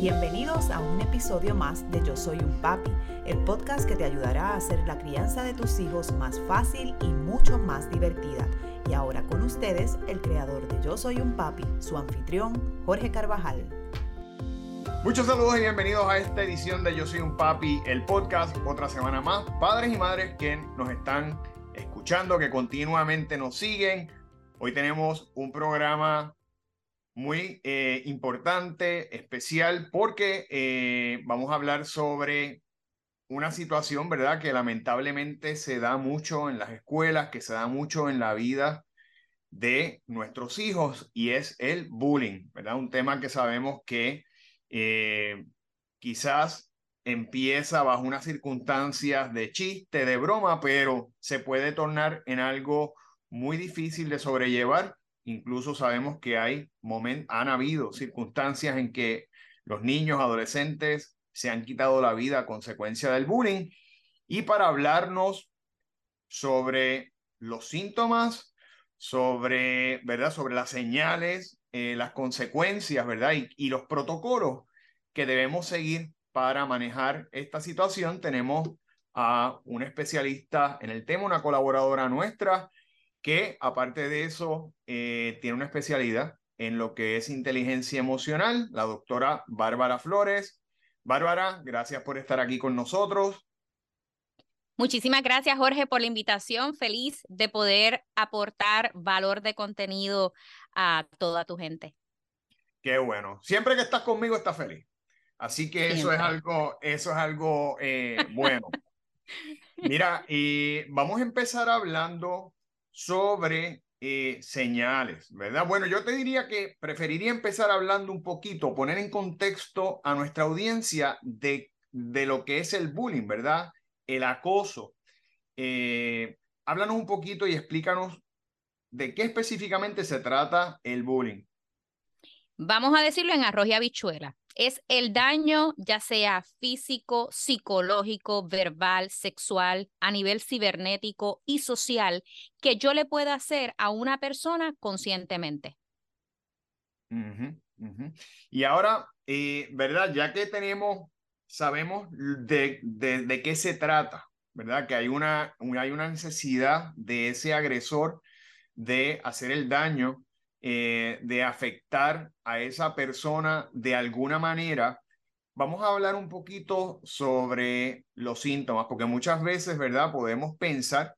Bienvenidos a un episodio más de Yo Soy un Papi, el podcast que te ayudará a hacer la crianza de tus hijos más fácil y mucho más divertida. Y ahora con ustedes, el creador de Yo Soy un Papi, su anfitrión, Jorge Carvajal. Muchos saludos y bienvenidos a esta edición de Yo Soy un Papi, el podcast, otra semana más. Padres y madres que nos están escuchando, que continuamente nos siguen. Hoy tenemos un programa muy eh, importante, especial, porque eh, vamos a hablar sobre una situación, ¿verdad?, que lamentablemente se da mucho en las escuelas, que se da mucho en la vida de nuestros hijos, y es el bullying, ¿verdad? Un tema que sabemos que eh, quizás empieza bajo unas circunstancias de chiste, de broma, pero se puede tornar en algo muy difícil de sobrellevar Incluso sabemos que hay momentos, han habido circunstancias en que los niños, adolescentes se han quitado la vida a consecuencia del bullying. Y para hablarnos sobre los síntomas, sobre, ¿verdad? Sobre las señales, eh, las consecuencias, ¿verdad? Y, y los protocolos que debemos seguir para manejar esta situación, tenemos a un especialista en el tema, una colaboradora nuestra, que aparte de eso eh, tiene una especialidad en lo que es inteligencia emocional, la doctora Bárbara Flores. Bárbara, gracias por estar aquí con nosotros. Muchísimas gracias, Jorge, por la invitación. Feliz de poder aportar valor de contenido a toda tu gente. Qué bueno. Siempre que estás conmigo estás feliz. Así que eso es algo, eso es algo eh, bueno. Mira, y vamos a empezar hablando sobre eh, señales, ¿verdad? Bueno, yo te diría que preferiría empezar hablando un poquito, poner en contexto a nuestra audiencia de, de lo que es el bullying, ¿verdad? El acoso. Eh, háblanos un poquito y explícanos de qué específicamente se trata el bullying. Vamos a decirlo en arroz y habichuela es el daño ya sea físico, psicológico, verbal, sexual, a nivel cibernético y social que yo le pueda hacer a una persona conscientemente. Y ahora, eh, ¿verdad? Ya que tenemos, sabemos de, de, de, qué se trata, ¿verdad? Que hay una, hay una necesidad de ese agresor de hacer el daño eh, de afectar a esa persona de alguna manera, vamos a hablar un poquito sobre los síntomas, porque muchas veces, ¿verdad? Podemos pensar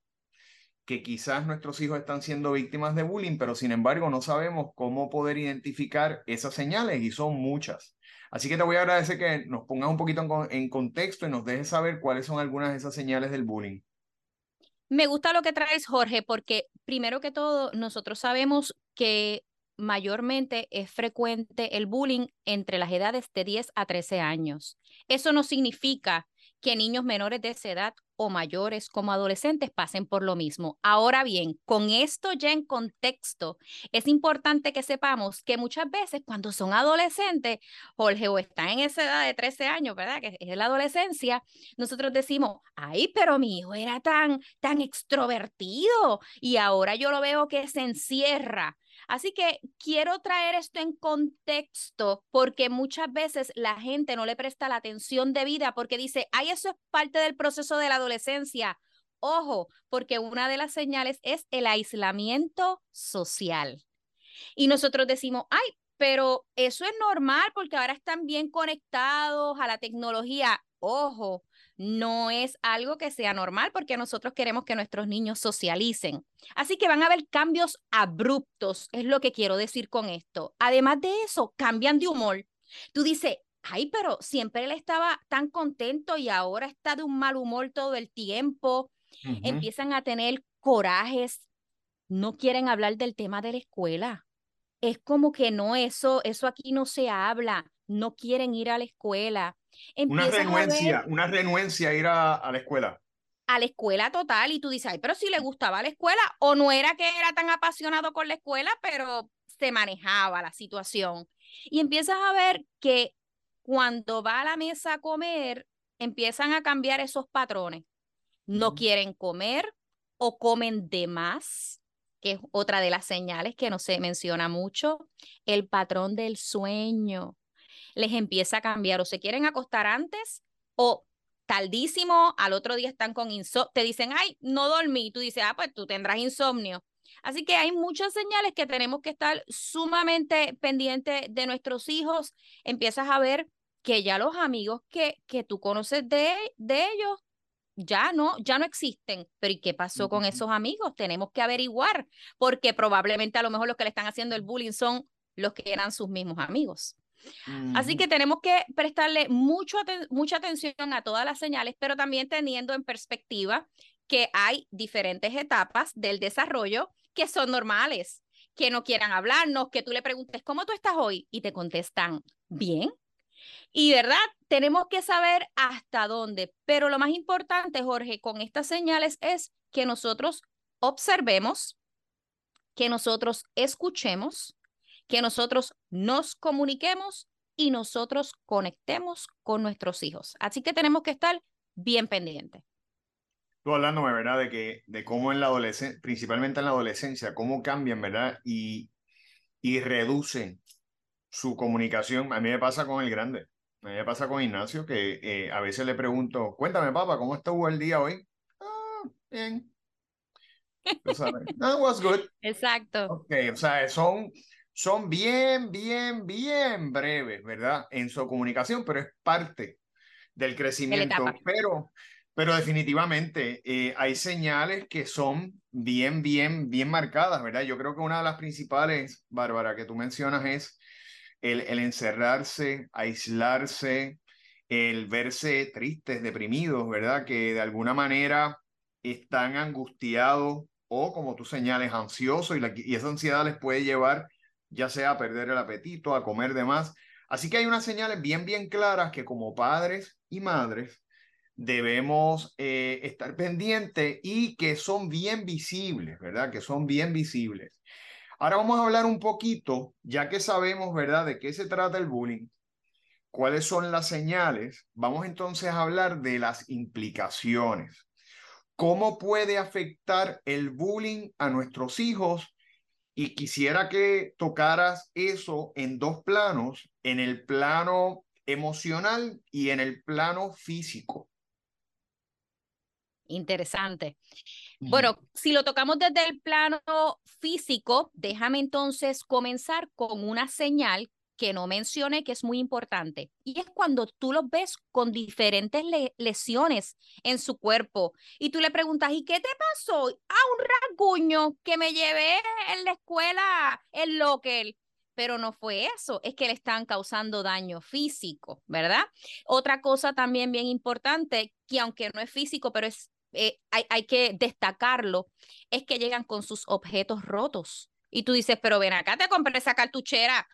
que quizás nuestros hijos están siendo víctimas de bullying, pero sin embargo no sabemos cómo poder identificar esas señales y son muchas. Así que te voy a agradecer que nos pongas un poquito en, contexto y nos dejes saber cuáles son algunas de esas señales del bullying. Me gusta lo que traes, Jorge, porque primero que todo, nosotros sabemos que mayormente es frecuente el bullying entre las edades de 10 a 13 años. Eso no significa que niños menores de esa edad o mayores como adolescentes pasen por lo mismo. Ahora bien, con esto ya en contexto, es importante que sepamos que muchas veces cuando son adolescentes, Jorge, o están en esa edad de 13 años, ¿verdad? Que es la adolescencia, nosotros decimos, ay, pero mi hijo era tan, tan extrovertido y ahora yo lo veo que se encierra Así que quiero traer esto en contexto porque muchas veces la gente no le presta la atención debida porque dice, ay, eso es parte del proceso de la adolescencia. Ojo, porque una de las señales es el aislamiento social. Y nosotros decimos, ay, pero eso es normal porque ahora están bien conectados a la tecnología. Ojo, no es algo que sea normal porque nosotros queremos que nuestros niños socialicen. Así que van a haber cambios abruptos, es lo que quiero decir con esto. Además de eso, cambian de humor. Tú dices, ay, pero siempre él estaba tan contento y ahora está de un mal humor todo el tiempo. Empiezan a tener corajes, no quieren hablar del tema de la escuela. Es como que no, eso, eso aquí no se habla, no quieren ir a la escuela una renuencia, una renuencia a ir a, la escuela. A la escuela total, y tú dices, ay, pero si le gustaba la escuela, o no era que era tan apasionado con la escuela, pero se manejaba la situación. Y empiezas a ver que cuando va a la mesa a comer, empiezan a cambiar esos patrones. No quieren comer o comen de más, que es otra de las señales que no se menciona mucho. El patrón del sueño les empieza a cambiar o se quieren acostar antes o tardísimo, al otro día están con insomnio, te dicen, ay, no dormí, tú dices, ah, pues tú tendrás insomnio. Así que hay muchas señales que tenemos que estar sumamente pendientes de nuestros hijos. Empiezas a ver que ya los amigos que, que tú conoces de, de ellos ya no, ya no existen. Pero ¿y qué pasó con esos amigos? Tenemos que averiguar, porque probablemente a lo mejor los que le están haciendo el bullying son los que eran sus mismos amigos. Así que tenemos que prestarle mucho mucha atención a todas las señales, pero también teniendo en perspectiva que hay diferentes etapas del desarrollo que son normales, que no quieran hablarnos, que tú le preguntes, ¿cómo tú estás hoy? Y te contestan, bien. Y verdad, tenemos que saber hasta dónde, pero lo más importante, Jorge, con estas señales es que nosotros observemos, que nosotros escuchemos, que nosotros nos comuniquemos y nosotros conectemos con nuestros hijos. Así que tenemos que estar bien pendientes. Tú hablándome, ¿verdad? De, que, de cómo en la adolescencia, principalmente en la adolescencia, cómo cambian, ¿verdad? Y, y reducen su comunicación. A mí me pasa con el grande. A mí me pasa con Ignacio, que eh, a veces le pregunto, cuéntame, papá, ¿cómo estuvo el día hoy? Ah, bien. Ah, was good. Exacto. Ok, o sea, son, son bien, bien, bien breves, ¿verdad? En su comunicación, pero es parte del crecimiento. Pero pero definitivamente eh, hay señales que son bien, bien, bien marcadas, ¿verdad? Yo creo que una de las principales, Bárbara, que tú mencionas es el, el encerrarse, aislarse, el verse tristes, deprimidos, ¿verdad? Que de alguna manera están angustiados o, como tú señales, ansiosos y, la, y esa ansiedad les puede llevar ya sea a perder el apetito, a comer de más. Así que hay unas señales bien, bien claras que como padres y madres debemos eh, estar pendientes y que son bien visibles, ¿verdad? Que son bien visibles. Ahora vamos a hablar un poquito, ya que sabemos, ¿verdad?, de qué se trata el bullying, cuáles son las señales, vamos entonces a hablar de las implicaciones. ¿Cómo puede afectar el bullying a nuestros hijos? Y quisiera que tocaras eso en dos planos, en el plano emocional y en el plano físico. Interesante. Bueno, si lo tocamos desde el plano físico, déjame entonces comenzar con una señal que no mencioné que es muy importante. Y es cuando tú los ves con diferentes lesiones en su cuerpo y tú le preguntas, ¿y qué te pasó? Ah, un rasguño que me llevé en la escuela, el local pero no fue eso, es que le están causando daño físico, ¿verdad? Otra cosa también bien importante, que aunque no es físico, pero es, eh, hay, hay que destacarlo, es que llegan con sus objetos rotos. Y tú dices, pero ven acá, te compré esa cartuchera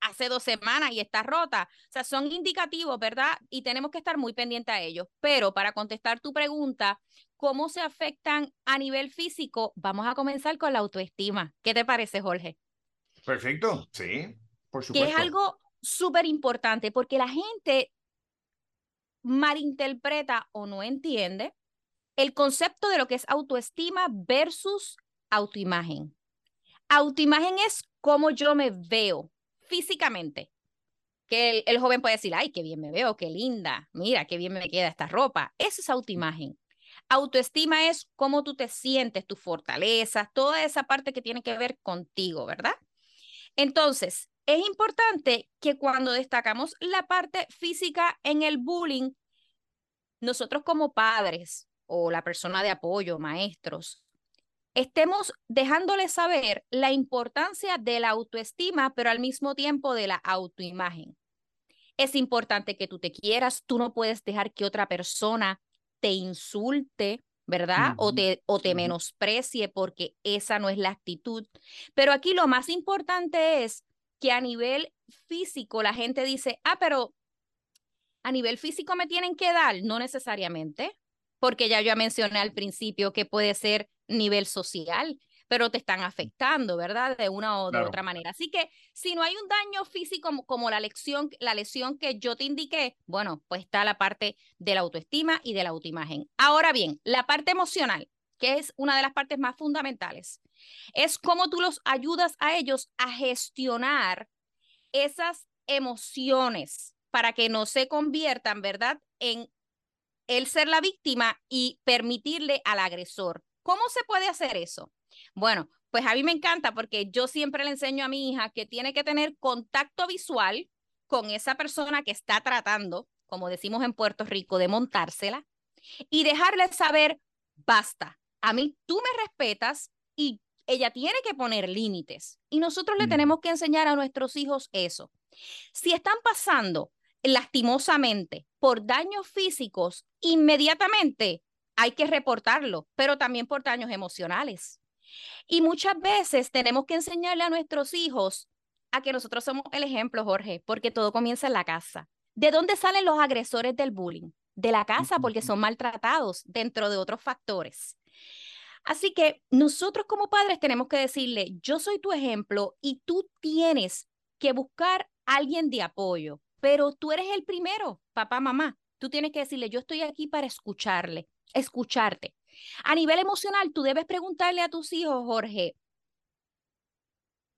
hace dos semanas y está rota. O sea, son indicativos, ¿verdad? Y tenemos que estar muy pendientes a ellos. Pero para contestar tu pregunta, ¿cómo se afectan a nivel físico? Vamos a comenzar con la autoestima. ¿Qué te parece, Jorge? Perfecto, sí, por supuesto. Que es algo súper importante porque la gente malinterpreta o no entiende el concepto de lo que es autoestima versus autoimagen. Autoimagen es cómo yo me veo físicamente. Que el, joven puede decir, ay, qué bien me veo, qué linda, mira, qué bien me queda esta ropa. Eso es autoimagen. Autoestima es cómo tú te sientes, tus fortalezas, toda esa parte que tiene que ver contigo, ¿verdad? Entonces, es importante que cuando destacamos la parte física en el bullying, nosotros como padres o la persona de apoyo, maestros, estemos dejándole saber la importancia de la autoestima, pero al mismo tiempo de la autoimagen. Es importante que tú te quieras, tú no puedes dejar que otra persona te insulte, ¿verdad? O te, o te menosprecie porque esa no es la actitud. Pero aquí lo más importante es que a nivel físico la gente dice, ah, pero a nivel físico me tienen que dar, no necesariamente, porque ya yo mencioné al principio que puede ser nivel social pero te están afectando, ¿verdad? De una o de otra manera. Así que si no hay un daño físico como, la, lección, la lesión que yo te indiqué, bueno, pues está la parte de la autoestima y de la autoimagen. Ahora bien, la parte emocional, que es una de las partes más fundamentales, es cómo tú los ayudas a ellos a gestionar esas emociones para que no se conviertan, ¿verdad?, en él ser la víctima y permitirle al agresor. ¿Cómo se puede hacer eso? Bueno, pues a mí me encanta porque yo siempre le enseño a mi hija que tiene que tener contacto visual con esa persona que está tratando, como decimos en Puerto Rico, de montársela y dejarle saber, basta, a mí tú me respetas y ella tiene que poner límites. Y nosotros le mm. tenemos que enseñar a nuestros hijos eso. Si están pasando lastimosamente por daños físicos, inmediatamente hay que reportarlo, pero también por daños emocionales. Y muchas veces tenemos que enseñarle a nuestros hijos a que nosotros somos el ejemplo, Jorge, porque todo comienza en la casa. ¿De dónde salen los agresores del bullying? De la casa, porque son maltratados dentro de otros factores. Así que nosotros como padres tenemos que decirle, yo soy tu ejemplo y tú tienes que buscar a alguien de apoyo, pero tú eres el primero, papá, mamá. Tú tienes que decirle, yo estoy aquí para escucharle, escucharte. A nivel emocional, tú debes preguntarle a tus hijos, Jorge,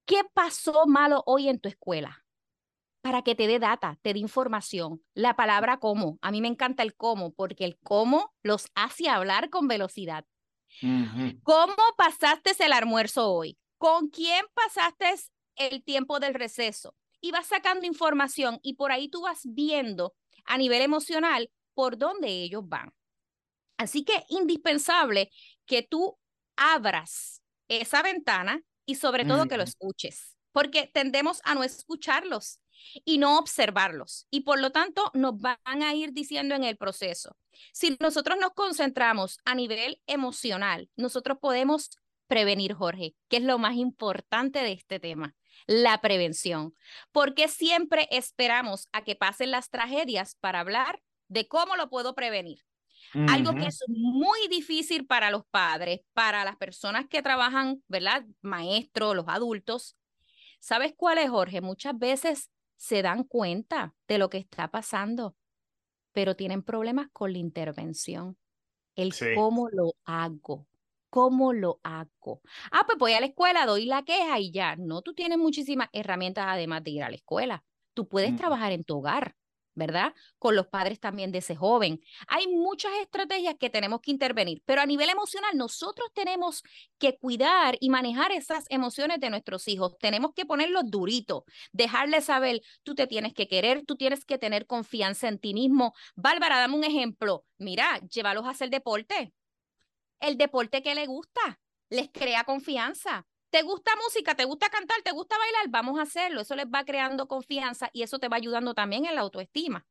¿qué pasó malo hoy en tu escuela? Para que te dé data, te dé información. La palabra cómo. A mí me encanta el cómo, porque el cómo los hace hablar con velocidad. ¿Cómo pasaste el almuerzo hoy? ¿Con quién pasaste el tiempo del receso? Y vas sacando información y por ahí tú vas viendo a nivel emocional por dónde ellos van. Así que indispensable que tú abras esa ventana y sobre todo que lo escuches, porque tendemos a no escucharlos y no observarlos y por lo tanto nos van a ir diciendo en el proceso. Si nosotros nos concentramos a nivel emocional, nosotros podemos prevenir, Jorge, que es lo más importante de este tema, la prevención, porque siempre esperamos a que pasen las tragedias para hablar de cómo lo puedo prevenir. Algo que es muy difícil para los padres, para las personas que trabajan, ¿verdad? Maestros, los adultos. ¿Sabes cuál es, Jorge? Muchas veces se dan cuenta de lo que está pasando, pero tienen problemas con la intervención. El cómo lo hago. ¿Cómo lo hago? Ah, pues voy a la escuela, doy la queja y ya. No, tú tienes muchísimas herramientas además de ir a la escuela. Tú puedes trabajar en tu hogar. ¿Verdad? Con los padres también de ese joven. Hay muchas estrategias que tenemos que intervenir, pero a nivel emocional nosotros tenemos que cuidar y manejar esas emociones de nuestros hijos. Tenemos que ponerlos duritos, dejarles saber, tú te tienes que querer, tú tienes que tener confianza en ti mismo. Bárbara, dame un ejemplo. Mira, llévalos a hacer deporte. El deporte que le gusta, les crea confianza. ¿Te gusta música? ¿Te gusta cantar? ¿Te gusta bailar? Vamos a hacerlo. Eso les va creando confianza y eso te va ayudando también en la autoestima.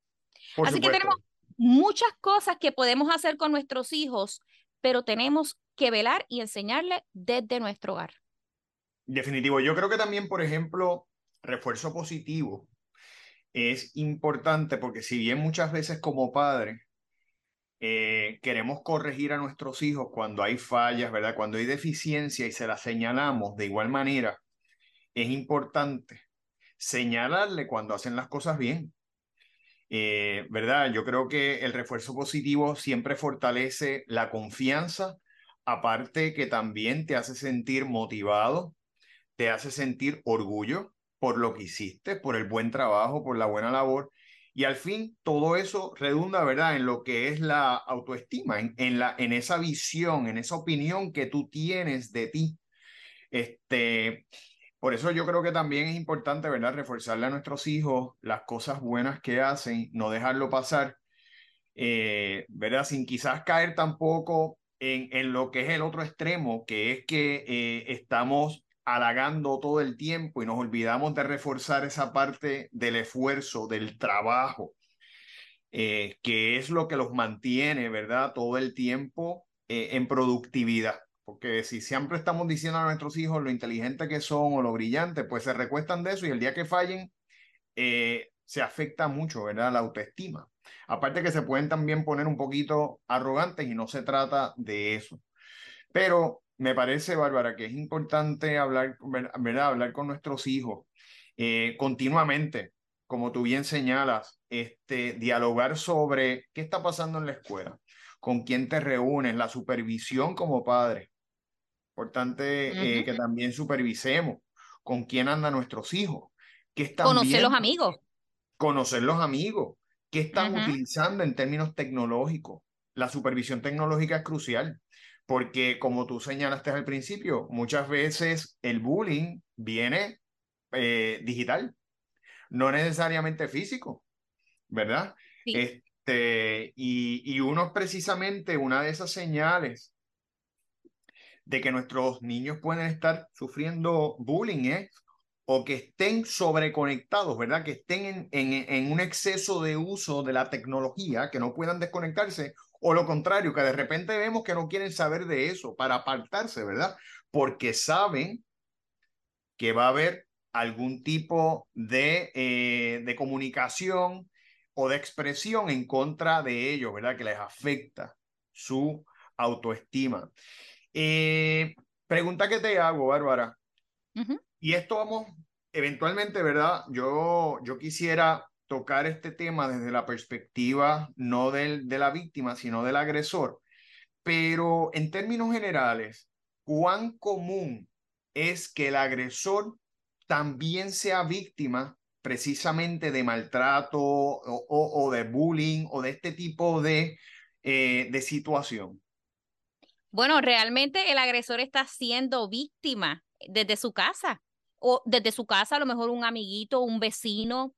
Así que tenemos muchas cosas que podemos hacer con nuestros hijos, pero tenemos que velar y enseñarles desde nuestro hogar. Definitivo. Yo creo que también, por ejemplo, refuerzo positivo es importante porque si bien muchas veces como padre eh, queremos corregir a nuestros hijos cuando hay fallas, ¿verdad? Cuando hay deficiencia y se las señalamos de igual manera, es importante señalarle cuando hacen las cosas bien. Eh, ¿Verdad? Yo creo que el refuerzo positivo siempre fortalece la confianza, aparte que también te hace sentir motivado, te hace sentir orgullo por lo que hiciste, por el buen trabajo, por la buena labor y al fin, todo eso redunda, ¿verdad?, en lo que es la autoestima, en, en, la, en esa visión, en esa opinión que tú tienes de ti. Este, por eso yo creo que también es importante, ¿verdad?, reforzarle a nuestros hijos las cosas buenas que hacen, no dejarlo pasar, eh, ¿verdad?, sin quizás caer tampoco en, en, lo que es el otro extremo, que es que eh, estamos halagando todo el tiempo y nos olvidamos de reforzar esa parte del esfuerzo, del trabajo, eh, que es lo que los mantiene, ¿verdad? Todo el tiempo eh, en productividad. Porque si siempre estamos diciendo a nuestros hijos lo inteligente que son o lo brillante, pues se recuestan de eso y el día que fallen, eh, se afecta mucho, ¿verdad? La autoestima. Aparte que se pueden también poner un poquito arrogantes y no se trata de eso. Pero me parece, Bárbara, que es importante hablar, ¿verdad? hablar con nuestros hijos eh, continuamente, como tú bien señalas, este, dialogar sobre qué está pasando en la escuela, con quién te reúnes, la supervisión como padre. Importante eh, que también supervisemos con quién andan nuestros hijos. Conocer los amigos. conocer los amigos, qué están utilizando en términos tecnológicos. La supervisión tecnológica es crucial porque como tú señalaste al principio, muchas veces el bullying viene eh, digital, no necesariamente físico, ¿verdad? Este, y, y uno precisamente una de esas señales de que nuestros niños pueden estar sufriendo bullying ¿eh? O que estén sobreconectados, ¿verdad? Que estén en, en, en, un exceso de uso de la tecnología, que no puedan desconectarse, o lo contrario, que de repente vemos que no quieren saber de eso para apartarse, ¿verdad? Porque saben que va a haber algún tipo de, eh, de comunicación o de expresión en contra de ellos, ¿verdad? Que les afecta su autoestima. Eh, pregunta que te hago, Bárbara. Y esto vamos, eventualmente, ¿verdad? Yo, yo quisiera tocar este tema desde la perspectiva no del, de la víctima, sino del agresor. Pero en términos generales, ¿cuán común es que el agresor también sea víctima precisamente de maltrato o, de bullying o de este tipo de, eh, de situación? Bueno, realmente el agresor está siendo víctima desde su casa o desde su casa, a lo mejor un amiguito, un vecino,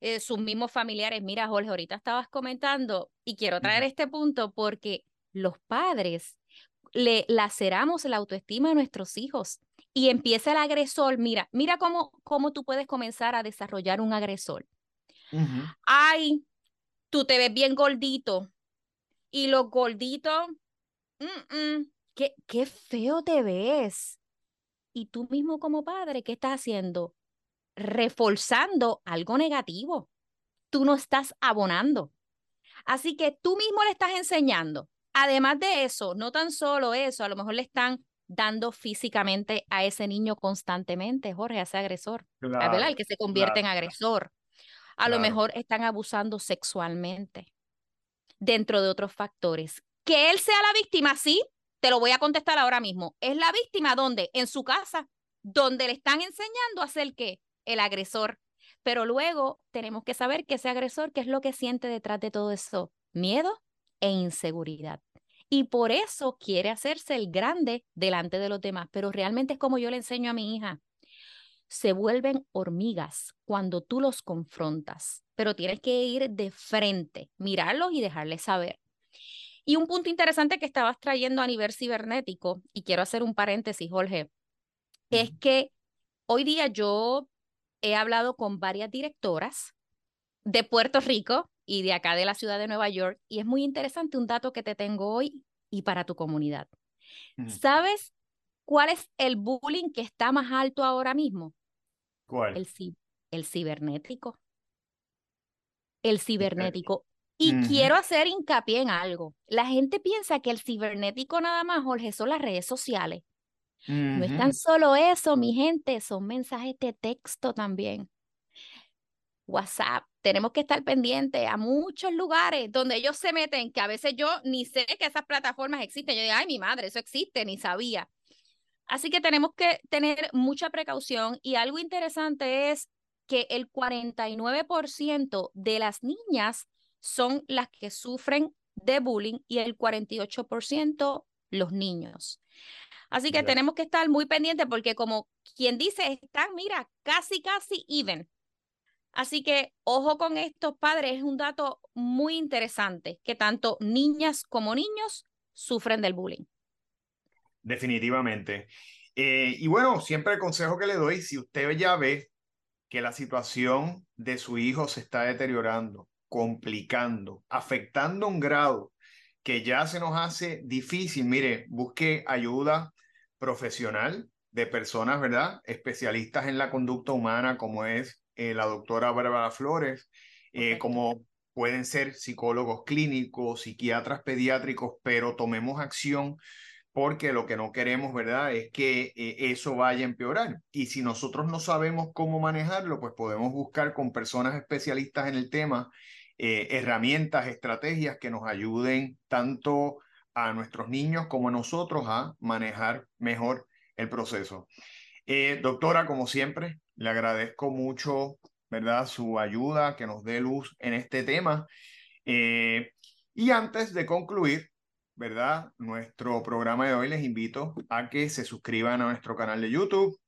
eh, sus mismos familiares. Mira, Jorge, ahorita estabas comentando y quiero traer este punto porque los padres le laceramos la autoestima a nuestros hijos y empieza el agresor. Mira, mira cómo, cómo tú puedes comenzar a desarrollar un agresor. Ay, tú te ves bien gordito y los gorditos qué, qué feo te ves. Y tú mismo como padre, ¿qué estás haciendo? Reforzando algo negativo. Tú no estás abonando. Así que tú mismo le estás enseñando. Además de eso, no tan solo eso, a lo mejor le están dando físicamente a ese niño constantemente, Jorge, a ese agresor, ¿verdad? El que se convierte en agresor. A lo mejor están abusando sexualmente, dentro de otros factores que él sea la víctima, sí, te lo voy a contestar ahora mismo. ¿Es la víctima dónde? En su casa, donde le están enseñando a ser qué? El agresor. Pero luego tenemos que saber que ese agresor, ¿qué es lo que siente detrás de todo eso? Miedo e inseguridad. Y por eso quiere hacerse el grande delante de los demás. Pero realmente es como yo le enseño a mi hija. Se vuelven hormigas cuando tú los confrontas, pero tienes que ir de frente, mirarlos y dejarles saber y un punto interesante que estabas trayendo a nivel cibernético, y quiero hacer un paréntesis, Jorge, es que hoy día yo he hablado con varias directoras de Puerto Rico y de acá de la ciudad de Nueva York, y es muy interesante un dato que te tengo hoy y para tu comunidad. ¿Sabes cuál es el bullying que está más alto ahora mismo? ¿Cuál? El, el cibernético. El cibernético. Y quiero hacer hincapié en algo. La gente piensa que el cibernético nada más, Jorge, son las redes sociales. No es tan solo eso, mi gente, son mensajes de texto también. WhatsApp, tenemos que estar pendientes a muchos lugares donde ellos se meten, que a veces yo ni sé que esas plataformas existen. Yo digo, ay, mi madre, eso existe, ni sabía. Así que tenemos que tener mucha precaución y algo interesante es que el 49% de las niñas son las que sufren de bullying y el 48% los niños. Así que tenemos que estar muy pendientes porque como quien dice, están, mira, casi, casi even. Así que ojo con estos padres, es un dato muy interesante, que tanto niñas como niños sufren del bullying. Definitivamente. Eh, y bueno, siempre el consejo que le doy, si usted ya ve que la situación de su hijo se está deteriorando, complicando, afectando un grado que ya se nos hace difícil. Mire, busque ayuda profesional de personas, ¿verdad? Especialistas en la conducta humana, como es eh, la doctora Bárbara Flores, eh, como pueden ser psicólogos clínicos, psiquiatras pediátricos, pero tomemos acción porque lo que no queremos, ¿verdad?, es que eh, eso vaya a empeorar. Y si nosotros no sabemos cómo manejarlo, pues podemos buscar con personas especialistas en el tema eh, herramientas, estrategias que nos ayuden tanto a nuestros niños como a nosotros a manejar mejor el proceso. Eh, doctora, como siempre, le agradezco mucho ¿verdad? Su ayuda, que nos dé luz en este tema. Eh, y antes de concluir, ¿verdad? Nuestro programa de hoy les invito a que se suscriban a nuestro canal de YouTube,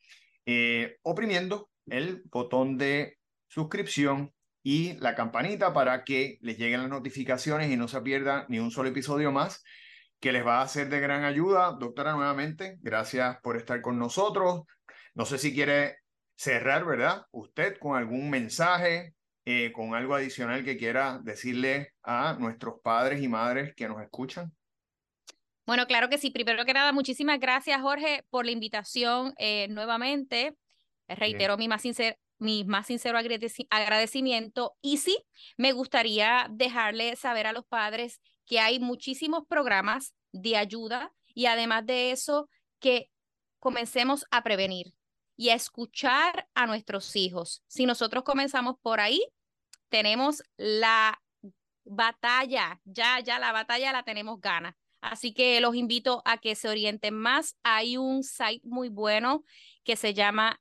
oprimiendo el botón de suscripción y la campanita para que les lleguen las notificaciones y no se pierda ni un solo episodio más que les va a ser de gran ayuda. Doctora, nuevamente, gracias por estar con nosotros. No sé si quiere cerrar, ¿verdad? Usted con algún mensaje, eh, con algo adicional que quiera decirle a nuestros padres y madres que nos escuchan. Bueno, claro que sí. Primero que nada, muchísimas gracias, Jorge, por la invitación eh, nuevamente. Reitero mi más, sincero, mi más sincero agradecimiento. Y sí, me gustaría dejarle saber a los padres que hay muchísimos programas de ayuda y además de eso, que comencemos a prevenir y a escuchar a nuestros hijos. Si nosotros comenzamos por ahí, tenemos la batalla, ya, ya la batalla la tenemos gana. Así que los invito a que se orienten más. Hay un site muy bueno que se llama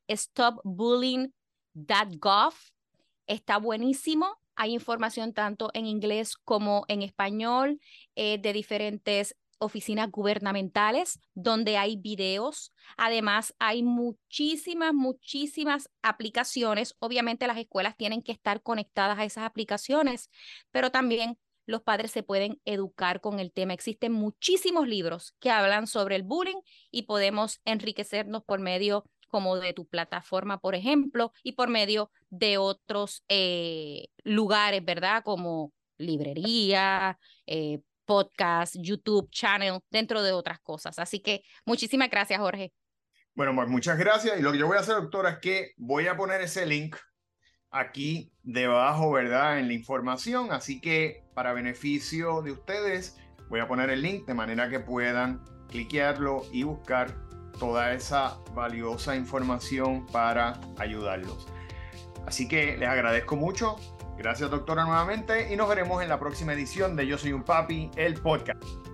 Está buenísimo. Hay información tanto en inglés como en español eh, de diferentes oficinas gubernamentales donde hay videos. Además, hay muchísimas, muchísimas aplicaciones. Obviamente las escuelas tienen que estar conectadas a esas aplicaciones, pero también los padres se pueden educar con el tema. Existen muchísimos libros que hablan sobre el bullying y podemos enriquecernos por medio como de tu plataforma, por ejemplo, y por medio de otros eh, lugares, ¿verdad? Como librería, eh, podcast, YouTube, channel, dentro de otras cosas. Así que muchísimas gracias, Jorge. Bueno, pues muchas gracias. Y lo que yo voy a hacer, doctora, es que voy a poner ese link aquí debajo, ¿verdad? En la información. Así que para beneficio de ustedes, voy a poner el link de manera que puedan cliquearlo y buscar toda esa valiosa información para ayudarlos. Así que les agradezco mucho. Gracias doctora nuevamente y nos veremos en la próxima edición de Yo Soy un Papi, el podcast.